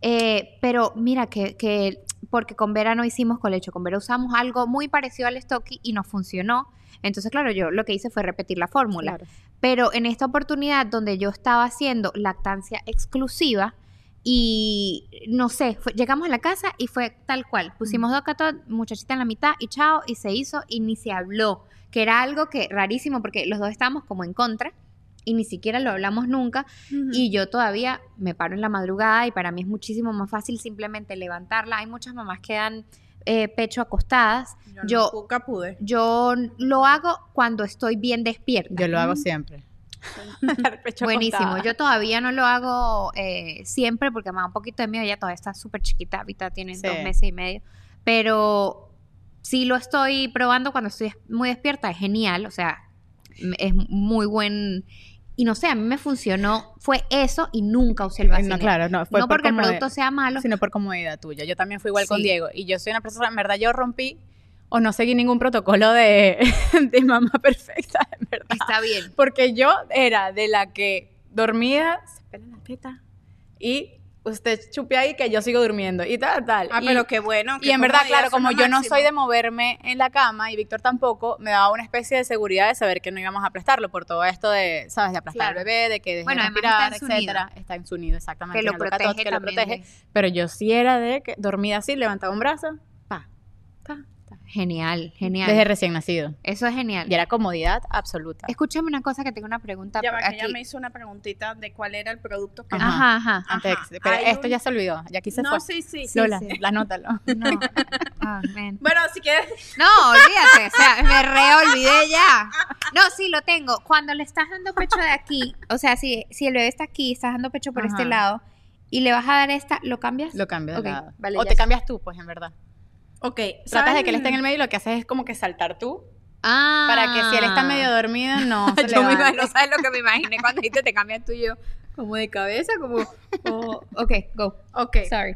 eh, pero mira que, que porque con Vera no hicimos colecho, con Vera usamos algo muy parecido al Stokey y nos funcionó. Entonces, claro, yo lo que hice fue repetir la fórmula. Claro. Pero en esta oportunidad donde yo estaba haciendo lactancia exclusiva y no sé, fue- llegamos a la casa y fue tal cual. Pusimos dos catos, muchachita en la mitad y chao, y se hizo y ni se habló. Que era algo que rarísimo porque los dos estábamos como en contra y ni siquiera lo hablamos nunca. Y yo todavía me paro en la madrugada y para mí es muchísimo más fácil simplemente levantarla. Hay muchas mamás que dan eh, pecho acostadas. yo, no, yo- nunca pude. Yo lo hago cuando estoy bien despierta. Yo lo hago siempre. <laughs> Buenísimo. acostada. Yo todavía no lo hago eh, siempre porque me da un poquito de miedo. Ella todavía está súper chiquita. Ahorita tiene Sí. dos meses y medio. Pero sí lo estoy probando cuando estoy muy despierta. Es genial. O sea, es muy buen. Y no sé, a mí me funcionó. Fue eso y nunca usé el No, Vaseline. claro, no. Fue no por porque el producto sea malo. sino por comodidad tuya. Yo también fui igual con. Diego. Y yo soy una persona, en verdad, yo rompí o no seguí ningún protocolo de, <laughs> de mamá perfecta, en verdad. Está bien. Porque yo era de la que dormida, se pela la teta y usted chupe ahí que yo sigo durmiendo y tal, tal. Ah, y, pero qué bueno. y en verdad, claro, como yo no soy de moverme en la cama y Víctor tampoco, me daba una especie de seguridad de saber que no íbamos a aplastarlo por todo esto de, ¿sabes? De aplastar Claro. al bebé, de que deje Bueno, de además respirar, está etcétera. Está en su nido, exactamente. Que lo protege que lo protege. Pero yo sí era de que dormida así, levantaba un brazo. Genial, genial. Desde recién nacido. Eso es genial. Y era comodidad absoluta. Escúchame una cosa que tengo una pregunta Ya va, que aquí. ella me hizo una preguntita de cuál era el producto que... Ajá. Ajá, ajá. Antes pero Hay esto un- ya se olvidó, ya aquí se no, fue. sí, sí. Sí, Lola, sí. anótalo. <laughs> No. <laughs> Bueno, si quieres... No, olvídate, o sea, me reolvidé ya. No, sí, lo tengo. Cuando le estás dando pecho de aquí, o sea, si, si el bebé está aquí, estás dando pecho por Ajá. este lado, y le vas a dar esta, ¿lo cambias? Lo cambias de Ok, lado. vale, o te sé. cambias tú, pues, en verdad. Ok. Tratas de que él esté en el medio. y lo que haces es como que saltar tú Ah. para que si él está medio dormido no <laughs> se Yo me imagino, ¿sabes lo que me imaginé cuando dijiste te cambias tú y yo? Como de cabeza, como... como- Ok, go. Ok. Sorry.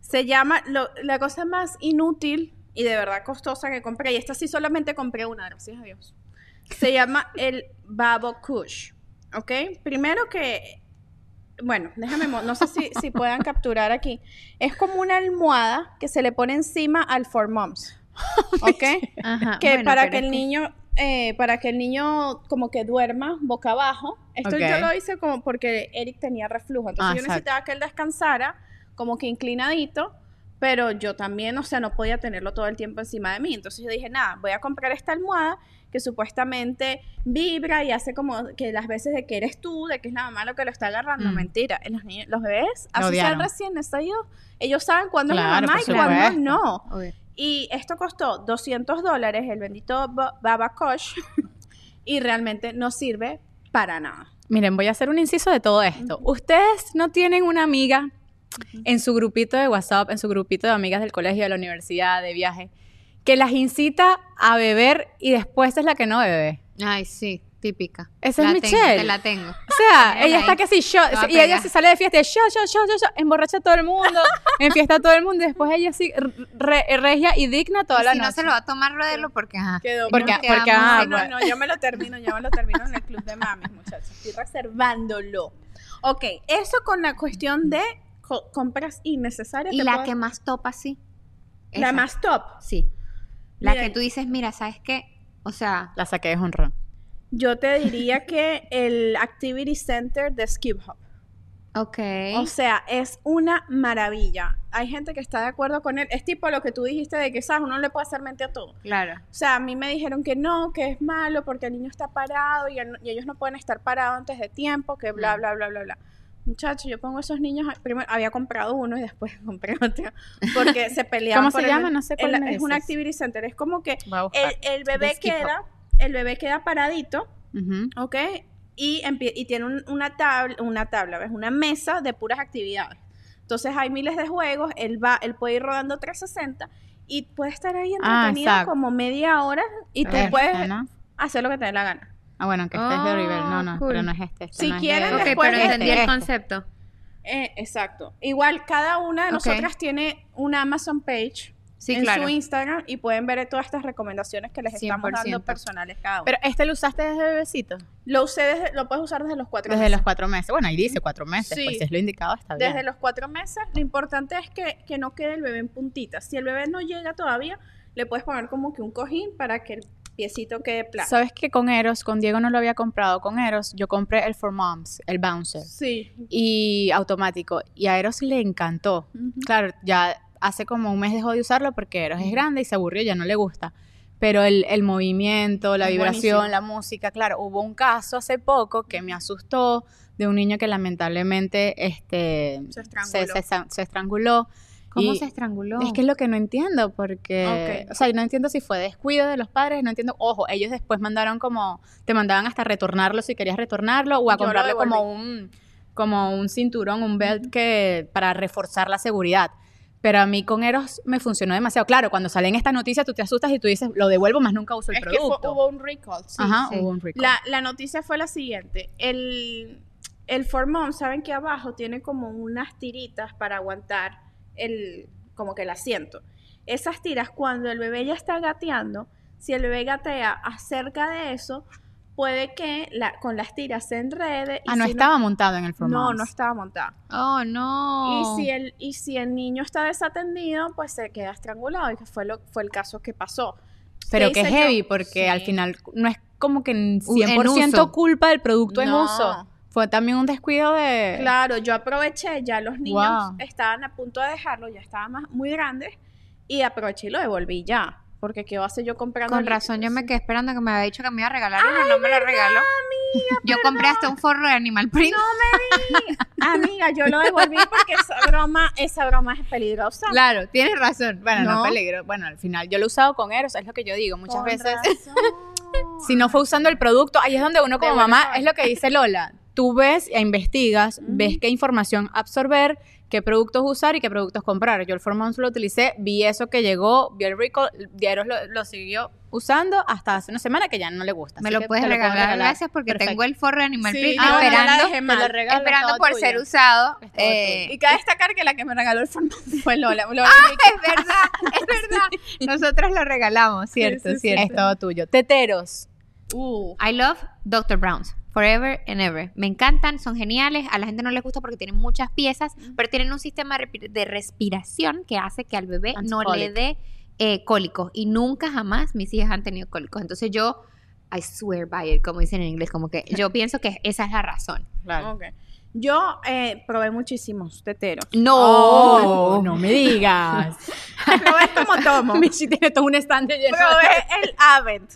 Se llama, lo- la cosa más inútil y de verdad costosa que compré, y esta sí solamente compré una, gracias a Dios. Se llama el Babo Kush, ¿ok? Primero que, bueno, déjame, no sé si, si puedan capturar aquí. Es como una almohada que se le pone encima al For Moms, <laughs> ¿ok? Ajá. que bueno, para que el niño eh, para que el niño como que duerma boca abajo esto yo lo hice como porque Eric tenía reflujo entonces Ah, yo exacto. necesitaba que él descansara como que inclinadito pero yo también o sea no podía tenerlo todo el tiempo encima de mí entonces yo dije nada voy a comprar esta almohada que supuestamente vibra y hace como que las veces de que eres tú, de que es la mamá lo que lo está agarrando. Mm. Mentira. En Los, niños- los bebés, así sean odiaron. recién nacidos, ellos saben cuándo es la mamá y cuándo no. Obvio. Y esto costó 200 dólares, el bendito Ba- Baba Kosh, <laughs> y realmente no sirve para nada. Miren, voy a hacer un inciso de todo esto. Ustedes no tienen una amiga en su grupito de WhatsApp, en su grupito de amigas del colegio, de la universidad, de viaje, que las incita a beber y después es la que no bebe. Ay, sí, típica. Esa es La Michelle. Tengo, te la tengo. O sea, <laughs> ella está que sí, yo, y ella se sale de fiesta, y yo, yo, yo, yo, yo, emborracha a todo el mundo, <laughs> enfiesta a todo el mundo, y después ella sí, re- regia y digna toda Y la si noche. no se lo va a tomar, rodelo porque, ajá. Quedó Porque- porque, quedamos- ah, Sí, no, no, yo me lo termino, ya me lo termino en el club de mamis, muchachos. Estoy reservándolo. Ok, eso con la cuestión de co- compras innecesarias. Y la puedo- que más topa, sí. la Esa. más top. Sí. La Mira, que tú dices, mira, ¿sabes qué? O sea, La saqué de honra. Yo te diría que el Activity Center de Skip Hop. Ok. O sea, es una maravilla. Hay gente que está de acuerdo con él. Es tipo lo que tú dijiste de que, ¿sabes? Uno le puede hacer mente a todo. claro. O sea, a mí me dijeron que no, que es malo porque el niño está parado y, el- y ellos no pueden estar parados antes de tiempo, que bla, Mm. bla, bla, bla, bla. Muchachos, yo pongo esos niños, primero había comprado uno y después <laughs> compré otro, porque se <laughs> peleaban. ¿Cómo por se el- llama? No sé cuál el- Es un activity center, es como que el, el bebé queda, el bebé queda paradito. ¿ok? Y, tiene un- una tabla, una tabla, ¿ves? Una mesa de puras actividades. Entonces hay miles de juegos, él va, él puede ir rodando 360 y puede estar ahí Ah, entretenido como media hora y tú puedes hacer lo que te dé la gana. Ah, bueno, que este es de Orivel. No, no, cool. pero no es este. este Si no es de- quieren, Ok, después pero de entendí este, el este. concepto. Eh, exacto. Igual cada una de Ok. nosotras tiene una Amazon page Sí, en claro. su Instagram y pueden ver todas estas recomendaciones que les estamos 100%. dando personales cada uno. Pero este lo usaste desde bebecito. lo usé desde, lo puedes usar desde los cuatro Desde meses. los cuatro meses. Bueno, ahí dice cuatro meses. Sí. Pues si es lo indicado, está bien. Desde los cuatro meses, lo importante es que, que no quede el bebé en puntitas. Si el bebé no llega todavía, le puedes poner como que un cojín para que el piecito quede plano. ¿Sabes que con Eros, con Diego no lo había comprado? Con Eros yo compré el For Moms, el Bouncer. Sí. Y automático. Y a Eros le encantó. Claro, ya hace como un mes dejó de usarlo porque Eros es grande y se aburrió, ya no le gusta. Pero el, el movimiento, la Es vibración, buenísimo. la música, claro, hubo un caso hace poco que me asustó de un niño que lamentablemente este, Se se, estranguló. se- se estranguló. ¿Cómo Y se estranguló? Es que es lo que no entiendo, porque, o sea, no entiendo si fue descuido de los padres, no entiendo, ojo, ellos después mandaron como, te mandaban hasta retornarlo si querías retornarlo, o a Yo comprarle como un, como un cinturón, un belt que, para reforzar la seguridad. Pero a mí con Eros me funcionó demasiado. Claro, cuando salen estas noticias tú te asustas y tú dices, lo devuelvo, más nunca uso el Es que fue- producto. hubo un recall. sí. Ajá, sí. hubo un recall. La, la noticia fue la siguiente. El, el Formón, saben que abajo tiene como unas tiritas para aguantar el, como que el asiento. Esas tiras, cuando el bebé ya está gateando, si el bebé gatea acerca de eso, puede que la, con las tiras se enrede. y ah, no si estaba montado en el For No, no estaba montada. Oh, no. Y si el y si el niño está desatendido, pues se queda estrangulado y que fue lo fue el caso que pasó. Pero ¿Qué que yo? heavy, porque Sí. al final no es como que en U- en 100% uso. culpa del producto en No. uso. Fue también un descuido de... Claro, yo aproveché, ya los niños Wow. estaban a punto de dejarlo, ya estaban más, muy grandes, y aproveché y lo devolví ya. Porque qué va a hacer yo comprando. Con razón, yo me quedé esperando que me había dicho que me iba a regalar uno, no me lo regaló. yo compré hasta un forro de Animal Print. <laughs> Amiga, yo lo devolví porque esa broma, esa broma es peligrosa. Claro, tienes razón. Bueno, no, No. peligro. Bueno, al final yo lo he usado con Eros, es lo que yo digo. Muchas Con veces, razón. <laughs> si no fue usando el producto, ahí es donde uno como mamá, es lo que dice Lola. Tú ves e investigas, ves qué información absorber, qué productos usar y qué productos comprar. Yo el Formons lo utilicé, vi eso que llegó, vi el recall, Eros lo, lo siguió usando hasta hace una semana que ya no le gusta. Me lo puedes te lo regalar, gracias, porque Perfecto. tengo el forro de Animal Sí, Print la <laughs> esperando, lo regalo, esperando por tuyo. ser usado. Eh, Y cabe destacar que la que me regaló el formato fue Lola. Lola <laughs> es verdad, <laughs> es verdad. Nosotros lo regalamos, cierto, sí, sí. cierto. Es todo tuyo. Teteros. Uh, I love Dr. Browns. Forever and ever. Me encantan, son geniales. A la gente no les gusta porque tienen muchas piezas, pero tienen un sistema de respiración que hace que al bebé no le Anticólico. dé eh, cólicos. Y nunca jamás mis hijas han tenido cólicos. Entonces yo, I swear by it, como dicen en inglés, como que yo <laughs> pienso que esa es la razón. Claro. ok. Yo eh, probé muchísimos teteros. No, Oh, no me digas. <laughs> probé como tomo. <laughs> Michi tiene todo un stand lleno. Probé el Avent.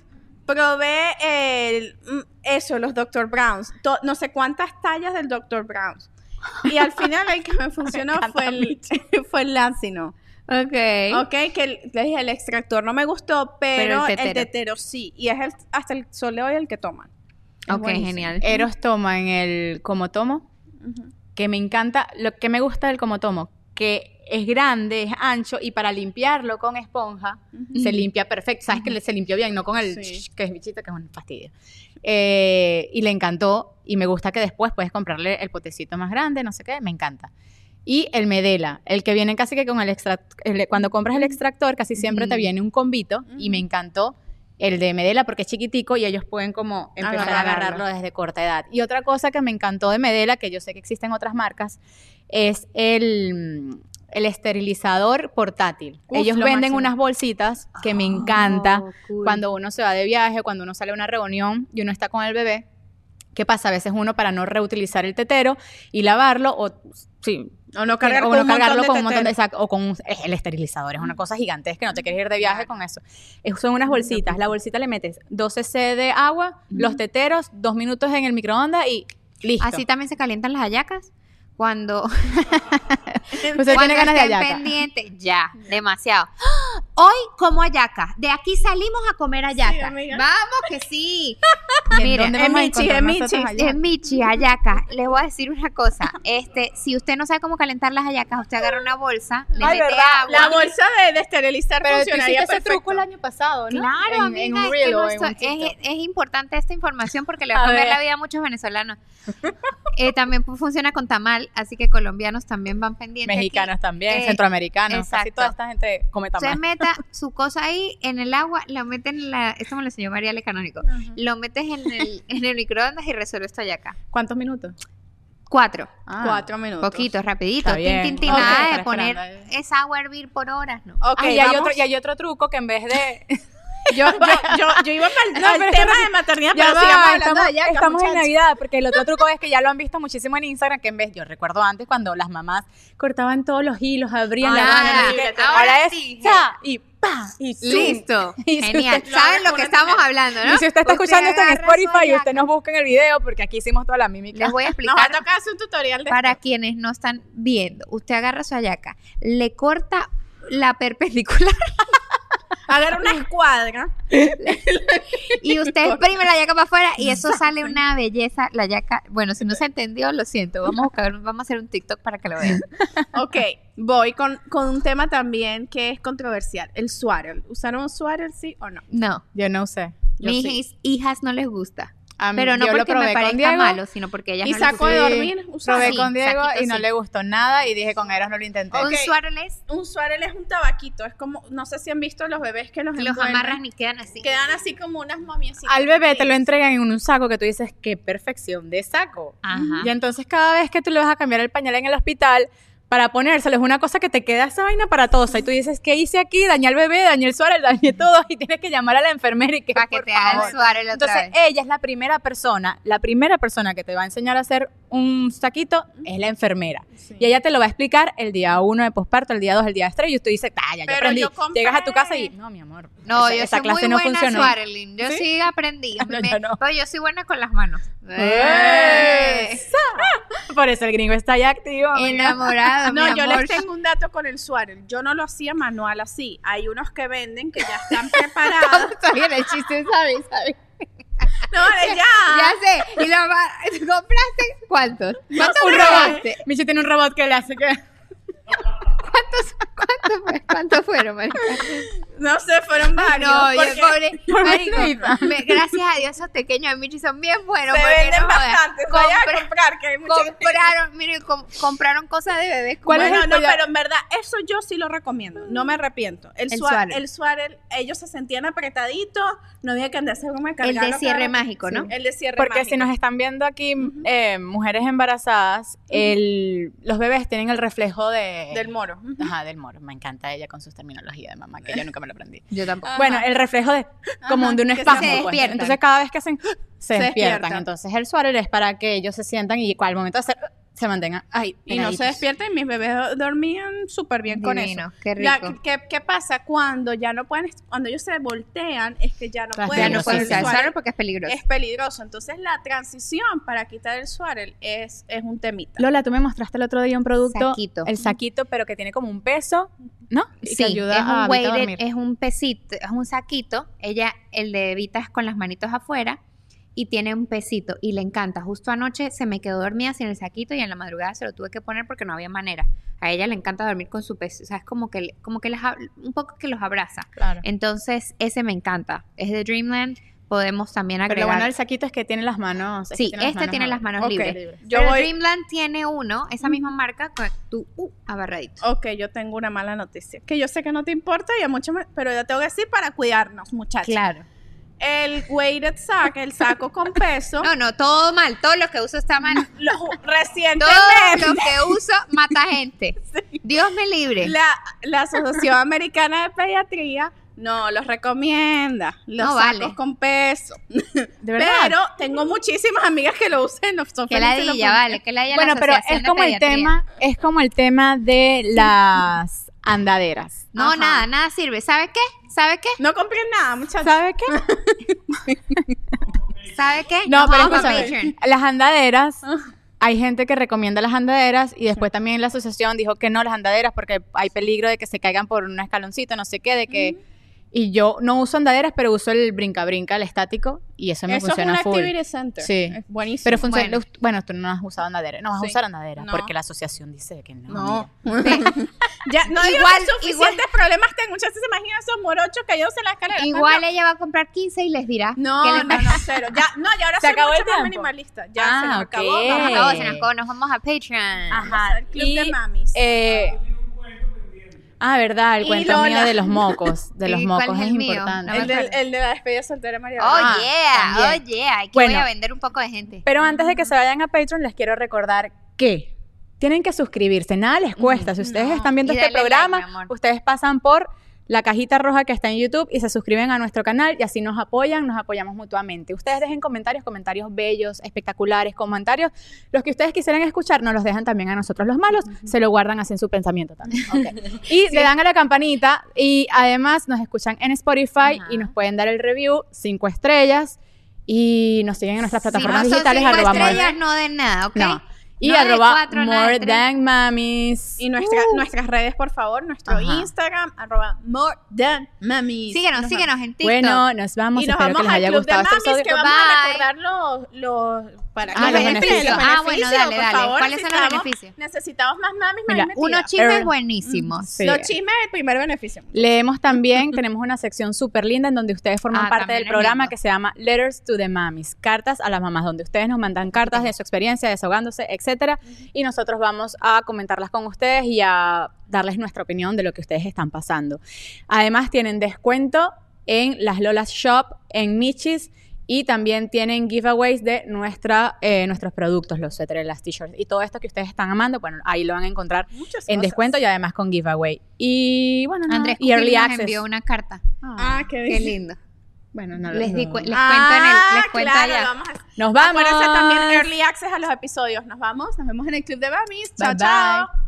Probé el, mm, eso, los Dr. Browns. To- no sé cuántas tallas del Dr. Browns. Y al final el que me <laughs> funcionó fue el, <laughs> fue el Lancino. Ok. Ok, que el, les dije, el extractor no me gustó, Pero pero, el el, tetero. tetero. sí. Y es el, hasta el sol de hoy el que toman. Es Ok, buenísimo. genial. Eros toma en el como tomo, que me encanta, lo que me gusta del como tomo, que es grande, es ancho y para limpiarlo con esponja se limpia perfecto. Sabes que le- se limpió bien, no con el Sí. que es bichito, que es un fastidio. Eh, y le encantó y me gusta que después puedes comprarle el potecito más grande, no sé qué, me encanta. Y el Medela, el que viene casi que con el extractor, cuando compras el extractor casi siempre te Ujú. viene un combito y me encantó el de Medela porque es chiquitico y ellos pueden como empezar a agarrarlo desde corta edad. Y otra cosa que me encantó de Medela, que yo sé que existen otras marcas, es el, el esterilizador portátil. Uf, ellos lo venden máximo. unas bolsitas que me encanta Oh, cool. cuando uno se va de viaje, cuando uno sale a una reunión y uno está con el bebé ¿Qué pasa? A veces uno para no reutilizar el tetero y lavarlo o sí, O no cargar o con no cargarlo con un montón de exacto, o con un- el esterilizador, es una cosa gigantesca, no te quieres ir de viaje con eso. Eh, Son unas bolsitas, la bolsita le metes 12 c de agua, los teteros, dos minutos en el microondas y listo. Así también se calientan las hallacas. Cuando, <laughs> Usted cuando tiene ganas de hallaca. pendientes, ya, demasiado. Hoy como hallaca. De aquí salimos a comer hallaca. amiga. Vamos que sí. <laughs> ¿En Mire, dónde en vamos a Michi, nosotros Michi, hallaca? En Michi, hallaca. Les voy a decir una cosa. Este, si usted no sabe cómo calentar las hallacas, usted agarra una bolsa, le Ay, mete ¿verdad? agua. La bolsa de, de esterilizar Pero funcionaría ese truco el año pasado, ¿no? Claro, en, amiga, en es, que nuestro- es, es importante esta información porque le va a A cambiar la vida a muchos venezolanos. Eh, también fu- funciona con tamal, así que colombianos también van pendientes. aquí. Mexicanos también, Eh, centroamericanos, casi toda esta gente come Usted tamal. meta su cosa ahí en el agua, lo mete en la. Esto me lo enseñó María Le Canónico. Lo metes en el, <laughs> en el microondas y resuelve esto ya acá. ¿Cuántos minutos? Cuatro. Ah. Cuatro minutos. Poquito, rapidito. Tin, nada de poner esperando. esa agua a hervir por horas, ¿no? Ok, Ah, y, hay otro, y hay otro truco que en vez de... <laughs> Yo, yo, yo, yo iba para el, No, es tema de maternidad, Ya pero va, sigamos hablando estamos, de hallacas, estamos en. Navidad, porque el otro truco es que ya lo han visto muchísimo en Instagram, que en vez, yo recuerdo antes cuando las mamás cortaban todos los hilos, abrían la qué. ahora es sí. y pa, y zoom. Listo. Y Genial. usted- ¿Saben lo que estamos hablando, no? Y si usted está escuchando esto en Spotify y usted nos busca en el video, porque aquí hicimos toda la mímica. Les voy a Nos va a explicar tocar hacer un tutorial de para esto. quienes no están viendo. Usted agarra su hallaca, le corta la perpendicular <laughs> Agarra una escuadra. y usted <laughs> exprime la hallaca para afuera y eso sale una belleza. La hallaca, bueno, si no se entendió, lo siento. Vamos a buscar, vamos a hacer un TikTok para que lo vean. Ok, voy con, con un tema también que es controversial. El swaddle. ¿Usaron un swaddle, sí o no? No, Yo no sé. Yo mis sí. hijas no les gusta. A mí- Pero no yo lo porque probé me parezca Diego, malo, sino porque ellas ¿Y no gusta. de dormir? ¿Usaron? Probé Sí, con Diego saquito y no sí. le gustó nada y dije con Eros no lo intenté. Un es, Un swaddle es un tabaquito. Es como, no sé si han visto los bebés que los, los envuelven. amarran y quedan así. Quedan así como unas mamiecitas. Al bebé te lo entregan en un saco que tú dices, qué perfección de saco. Ajá. Y entonces cada vez que tú le vas a cambiar el pañal en el hospital, para ponérselo es una cosa que te queda esa vaina para todos. Y tú dices, ¿qué hice aquí? Dañé al bebé, dañé el suárez, dañé todo. Y tienes que llamar a la enfermera y que, Para que por te haga el otra Entonces, vez. ella es la primera persona, la primera persona que te va a enseñar a hacer un saquito es la enfermera. Sí. Y ella te lo va a explicar el día uno de posparto, el día dos, el día tres. Y tú dices, ah, ya yo aprendí. yo Llegas a tu casa y, no, mi amor. No, esa, yo esa soy clase muy no buena funcionó. swaddling. Yo ¿Sí? sí, aprendí. <laughs> No, Me- yo no. pero yo soy buena con las manos. ¡Eh! <laughs> Por eso el gringo está ahí activo. Enamorado, <laughs> No, mi yo amor. les tengo un dato con el swaddle. Yo no lo hacía manual así. Hay unos que venden que ya están preparados. Está bien el chiste, ¿sabes? ¿sabes? <laughs> no, ya. Ya sé. ¿Y lo compraste cuántos? ¿Cuántos robot. Michi tiene un robot que le hace que. <laughs> ¿Cuántos, cuántos, fue- cuántos fueron, marica? No sé, fueron varios. No, yo, porque pobre, <laughs> Por marico, me- gracias a Dios esos pequeños de Michi son bien buenos. se porque venden no bastantes. Vaya a Compra- comprar, que hay muchos. compraron, miren, com- compraron cosas de bebés. ¿Cuál Bueno, no, pero en verdad, eso yo sí lo recomiendo. No me arrepiento. El, El el swaddle, ellos se sentían apretaditos, no había que andarse como El de cierre mágico, ¿no? El de cierre Porque mágico. si nos están viendo aquí eh, mujeres embarazadas, el, los bebés tienen el reflejo de. Del moro. <laughs> Ajá, del moro. Me encanta ella con sus terminologías de mamá, que yo nunca me lo aprendí. Yo tampoco. Bueno, el reflejo de como Ajá, de un que se espasmo. pues. despiertan. Entonces, cada vez que hacen, <gasps> se, Se despiertan. despiertan. Entonces, el swaddle es para que ellos se sientan y al momento de hacer, se mantengan ahí. Y no se y mis bebés do- dormían súper bien con eso. qué La-. ¿qué, qué pasa cuando ya no pueden, cuando ellos se voltean? Es que ya no pueden. ya no usar el porque es peligroso. Es peligroso. Entonces la transición para quitar el swaddle es, es un temita. Lola, tú me mostraste el otro día un producto, Saquito. el saquito, pero que tiene como un peso, ¿no? Y que Sí, ayuda es un a weighted, dormir. es un pesito, es un saquito. Ella, el de Vita es con las manitos afuera y tiene un pesito y le encanta. Justo anoche se me quedó dormida sin el saquito y en la madrugada se lo tuve que poner porque no había manera. A ella le encanta dormir con su peso, o sea, es como que, como que un poco que los abraza. Claro. Entonces, ese me encanta. Es de Dreamland. Podemos también Pero agregar. lo bueno del saquito es que tiene las manos. Sí, este tiene las manos Ok. libres. Yo Pero voy- Dreamland tiene uno, esa misma marca, con tu uh, abarradito. Ok, yo tengo una mala noticia. Que yo sé que no te importa y a muchos me- pero yo tengo que decir para cuidarnos, muchachos. Claro. El weighted sack, el saco con peso, No, no, todo mal. Todo lo que uso está mal. <laughs> lo- Todo recientemente lo que uso mata gente. <laughs> Dios me libre. la, la Asociación Americana de Pediatría No, los recomienda. Los No sacos vale. con peso. De verdad. Pero tengo muchísimas amigas que lo usan. No son Que la lo dilla, ponen. vale, que la dilla bueno, la pero Asociación es de como el tema, es como el tema de las andaderas. No, Ajá. nada, nada sirve. ¿Sabe qué? ¿Sabe qué? No compren nada, muchachos. ¿Sabe qué? <laughs> ¿Sabe qué? No, Nos pero vamos escúchame, Patreon. las andaderas, Ah. hay gente que recomienda las andaderas y después también la asociación dijo que no las andaderas porque hay peligro de que se caigan por un escaloncito, no sé qué, de que... Y yo no uso andaderas, pero uso el brinca-brinca, el estático, y eso me Eso es funciona un full. activity center. Sí. Es buenísimo. Pero funciona. Bueno. Bueno. tú no has usado andadera. No vas Sí. a usar andadera No. porque la asociación dice que no. No. <laughs> ya, Igual- suficientes problemas tengo. Muchachos, se imaginan esos morochos caídos en la escalera. Igual ella va a comprar 15 y les dirá. No, que no, les no, cero. Ya, no, y ahora ¿Se soy acabó mucho el más tiempo? minimalista. Ya Ah, se nos acabó. Se nos Vamos acabó, a se nos acabó, nos vamos a Patreon. Ajá. el club de Y, mamis. eh, ah, verdad, el Y cuento Lola. mío de los mocos. <laughs> De los ¿Y cuál mocos es importante. No el, del- acuerdo. el de la despedida soltera María. Oh, Ah, yeah, también. oh, yeah. Aquí Bueno. voy a vender un poco de gente. Pero antes de que se vayan a Patreon, les quiero recordar que tienen que suscribirse. Nada les cuesta. Si ustedes No. están viendo este like, programa, ustedes pasan por la cajita roja que está en YouTube y se suscriben a nuestro canal y así nos apoyan, nos apoyamos mutuamente. Ustedes dejen comentarios, comentarios bellos, espectaculares, comentarios. Los que ustedes quisieran escuchar, nos los dejan también a nosotros los malos, se lo guardan así en su pensamiento también. ok. Y le dan a la campanita y además nos escuchan en Spotify y nos pueden dar el review, cinco estrellas y nos siguen en nuestras plataformas no son digitales. cinco estrellas, no den nada, ¿ok? no. Y arroba cuatro, more than mamis. Y nuestra, Uh. nuestras redes, por favor. Nuestro Ajá. Instagram, arroba more than mamis. Síguenos, Nos síguenos en TikTok. Bueno, nos vamos. Y nos Espero vamos que les al haya club de gustado este mamis, que vamos Bye. a recordar los, los, para, Ah, los beneficios. Ah, bueno, dale, por dale. favor, ¿Cuáles son los beneficios? Necesitamos más mamis, Mira, Unos chismes buenísimos. Sí. Los chismes, el primer beneficio. Leemos <laughs> también, tenemos una sección súper linda en donde ustedes forman Ah, parte del programa lindo. que se llama Letters to the Mamis, cartas a las mamás, donde ustedes nos mandan cartas de su experiencia, desahogándose, etcétera, y nosotros vamos a comentarlas con ustedes y a darles nuestra opinión de lo que ustedes están pasando. Además tienen descuento en las Lolas Shop, en Michis, y también tienen giveaways de nuestra, eh, nuestros productos, los suéteres, las t-shirts y todo esto que ustedes están amando, bueno, ahí lo van a encontrar Muchas en cosas. descuento y además con giveaway. Y bueno, nada, Andrés y early nos access. envió una carta. Ah, qué, Qué lindo. Bueno, no, Les, di no. cu- les Ah, cuento en el, les cuento claro, allá. vamos a- Nos vamos. Acuérdense también early access a los episodios. Nos vamos, nos vemos en el club de mamis. Chao, Bye, chao.